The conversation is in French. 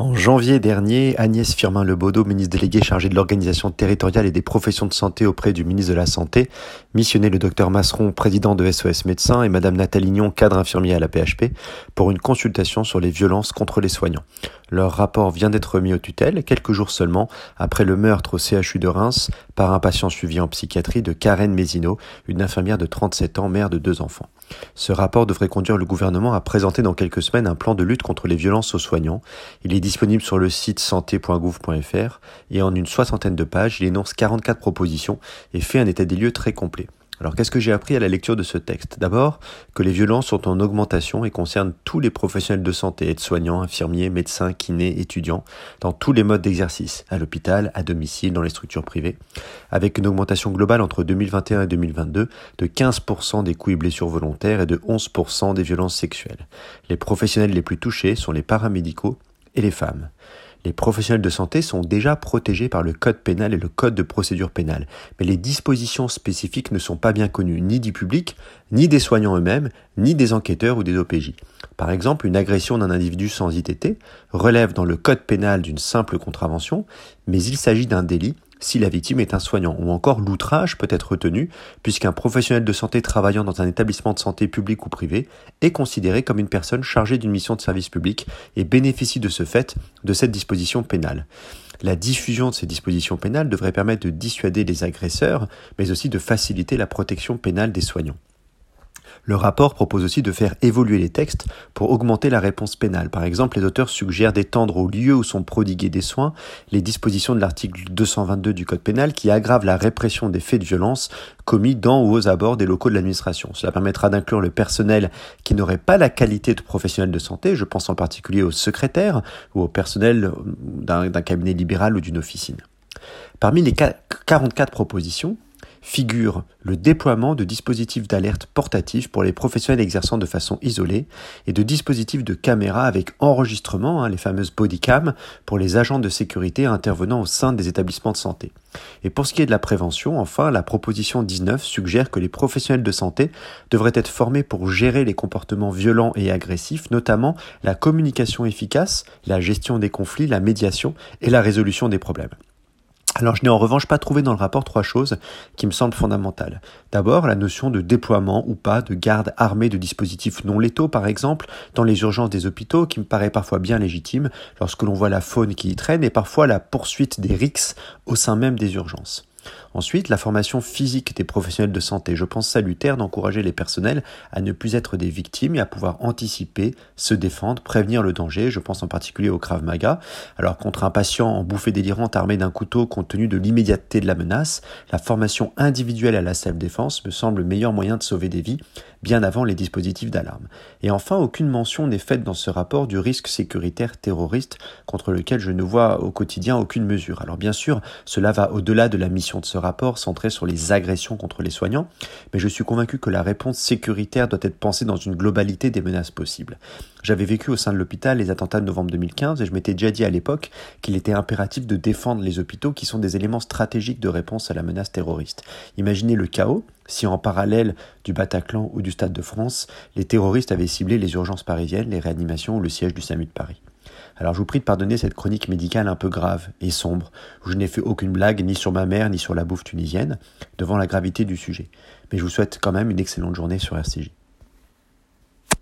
En janvier dernier, Agnès Firmin-Lebaudot, ministre déléguée chargée de l'organisation territoriale et des professions de santé auprès du ministre de la Santé, missionnait le docteur Masseron, président de SOS Médecins, et madame Nathalie Lignon, cadre infirmier à la PHP, pour une consultation sur les violences contre les soignants. Leur rapport vient d'être remis aux tutelles, quelques jours seulement après le meurtre au CHU de Reims par un patient suivi en psychiatrie de Karen Mézineau, une infirmière de 37 ans, mère de deux enfants. Ce rapport devrait conduire le gouvernement à présenter dans quelques semaines un plan de lutte contre les violences aux soignants. Il est disponible sur le site santé.gouv.fr et en une soixantaine de pages, il énonce 44 propositions et fait un état des lieux très complet. Alors qu'est-ce que j'ai appris à la lecture de ce texte? D'abord, que les violences sont en augmentation et concernent tous les professionnels de santé, aides-soignants, infirmiers, médecins, kinés, étudiants, dans tous les modes d'exercice, à l'hôpital, à domicile, dans les structures privées, avec une augmentation globale entre 2021 et 2022 de 15% des coups et blessures volontaires et de 11% des violences sexuelles. Les professionnels les plus touchés sont les paramédicaux et les femmes les professionnels de santé sont déjà protégés par le code pénal et le code de procédure pénale, mais les dispositions spécifiques ne sont pas bien connues ni du public, ni des soignants eux-mêmes, ni des enquêteurs ou des OPJ. Par exemple, une agression d'un individu sans ITT relève dans le code pénal d'une simple contravention, mais il s'agit d'un délit si la victime est un soignant, ou encore l'outrage peut être retenu, puisqu'un professionnel de santé travaillant dans un établissement de santé public ou privé est considéré comme une personne chargée d'une mission de service public et bénéficie de ce fait de cette disposition pénale. La diffusion de ces dispositions pénales devrait permettre de dissuader les agresseurs, mais aussi de faciliter la protection pénale des soignants. Le rapport propose aussi de faire évoluer les textes pour augmenter la réponse pénale. Par exemple, les auteurs suggèrent d'étendre au lieu où sont prodigués des soins les dispositions de l'article 222 du Code pénal qui aggrave la répression des faits de violence commis dans ou aux abords des locaux de l'administration. Cela permettra d'inclure le personnel qui n'aurait pas la qualité de professionnel de santé, je pense en particulier aux secrétaires ou au personnel d'un cabinet libéral ou d'une officine. Parmi les 44 propositions, figure le déploiement de dispositifs d'alerte portatifs pour les professionnels exerçant de façon isolée et de dispositifs de caméra avec enregistrement, hein, les fameuses bodycam, pour les agents de sécurité intervenant au sein des établissements de santé. Et pour ce qui est de la prévention, enfin, la proposition 19 suggère que les professionnels de santé devraient être formés pour gérer les comportements violents et agressifs, notamment la communication efficace, la gestion des conflits, la médiation et la résolution des problèmes. Alors je n'ai en revanche pas trouvé dans le rapport trois choses qui me semblent fondamentales. D'abord, la notion de déploiement ou pas de garde armée de dispositifs non létaux, par exemple, dans les urgences des hôpitaux, qui me paraît parfois bien légitime lorsque l'on voit la faune qui y traîne et parfois la poursuite des rixes au sein même des urgences. Ensuite, la formation physique des professionnels de santé. Je pense salutaire d'encourager les personnels à ne plus être des victimes et à pouvoir anticiper, se défendre, prévenir le danger. Je pense en particulier au Krav Maga. Alors, contre un patient en bouffée délirante armé d'un couteau compte tenu de l'immédiateté de la menace, la formation individuelle à la self-défense me semble le meilleur moyen de sauver des vies, bien avant les dispositifs d'alarme. Et enfin, aucune mention n'est faite dans ce rapport du risque sécuritaire terroriste contre lequel je ne vois au quotidien aucune mesure. Alors bien sûr, cela va au-delà de la mission de ce rapport centré sur les agressions contre les soignants, mais je suis convaincu que la réponse sécuritaire doit être pensée dans une globalité des menaces possibles. J'avais vécu au sein de l'hôpital les attentats de novembre 2015 et je m'étais déjà dit à l'époque qu'il était impératif de défendre les hôpitaux qui sont des éléments stratégiques de réponse à la menace terroriste. Imaginez le chaos si en parallèle du Bataclan ou du Stade de France, les terroristes avaient ciblé les urgences parisiennes, les réanimations ou le siège du SAMU de Paris. Alors je vous prie de pardonner cette chronique médicale un peu grave et sombre, où je n'ai fait aucune blague ni sur ma mère ni sur la bouffe tunisienne, devant la gravité du sujet. Mais je vous souhaite quand même une excellente journée sur RCJ.